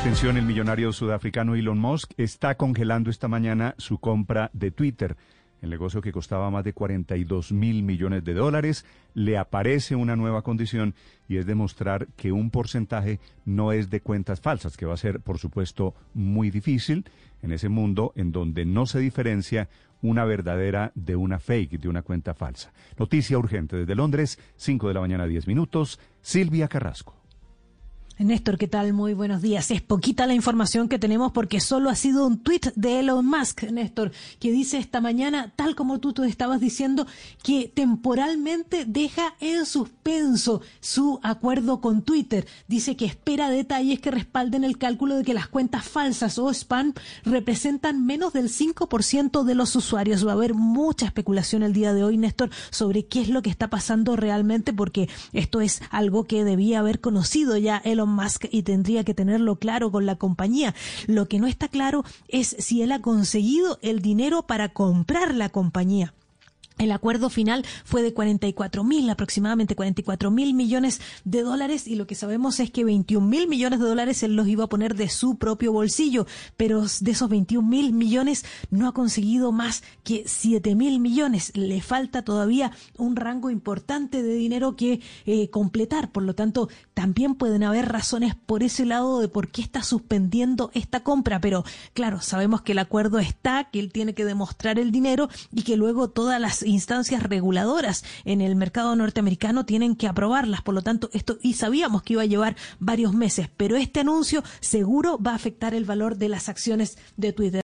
Atención, el millonario sudafricano Elon Musk está congelando esta mañana su compra de Twitter. El negocio que costaba más de 42 mil millones de dólares, le aparece una nueva condición y es demostrar que un porcentaje no es de cuentas falsas, que va a ser, por supuesto, muy difícil en ese mundo en donde no se diferencia una verdadera de una fake, de una cuenta falsa. Noticia urgente desde Londres, 5 de la mañana, 10 minutos. Silvia Carrasco. Néstor, ¿qué tal? Muy buenos días. Es poquita la información que tenemos porque solo ha sido un tuit de Elon Musk, Néstor, que dice esta mañana, tal como tú, tú estabas diciendo, que temporalmente deja en suspenso su acuerdo con Twitter. Dice que espera detalles que respalden el cálculo de que las cuentas falsas o spam representan menos del 5% de los usuarios. Va a haber mucha especulación el día de hoy, Néstor, sobre qué es lo que está pasando realmente porque esto es algo que debía haber conocido ya Elon Musk y tendría que tenerlo claro con la compañía. Lo que no está claro es si él ha conseguido el dinero para comprar la compañía. El acuerdo final fue de 44 mil, aproximadamente 44 mil millones de dólares y lo que sabemos es que 21 mil millones de dólares él los iba a poner de su propio bolsillo, pero de esos 21 mil millones no ha conseguido más que 7 mil millones. Le falta todavía un rango importante de dinero que eh, completar, por lo tanto también pueden haber razones por ese lado de por qué está suspendiendo esta compra, pero claro, sabemos que el acuerdo está, que él tiene que demostrar el dinero y que luego todas las instancias reguladoras en el mercado norteamericano tienen que aprobarlas. Por lo tanto, esto y sabíamos que iba a llevar varios meses, pero este anuncio seguro va a afectar el valor de las acciones de Twitter.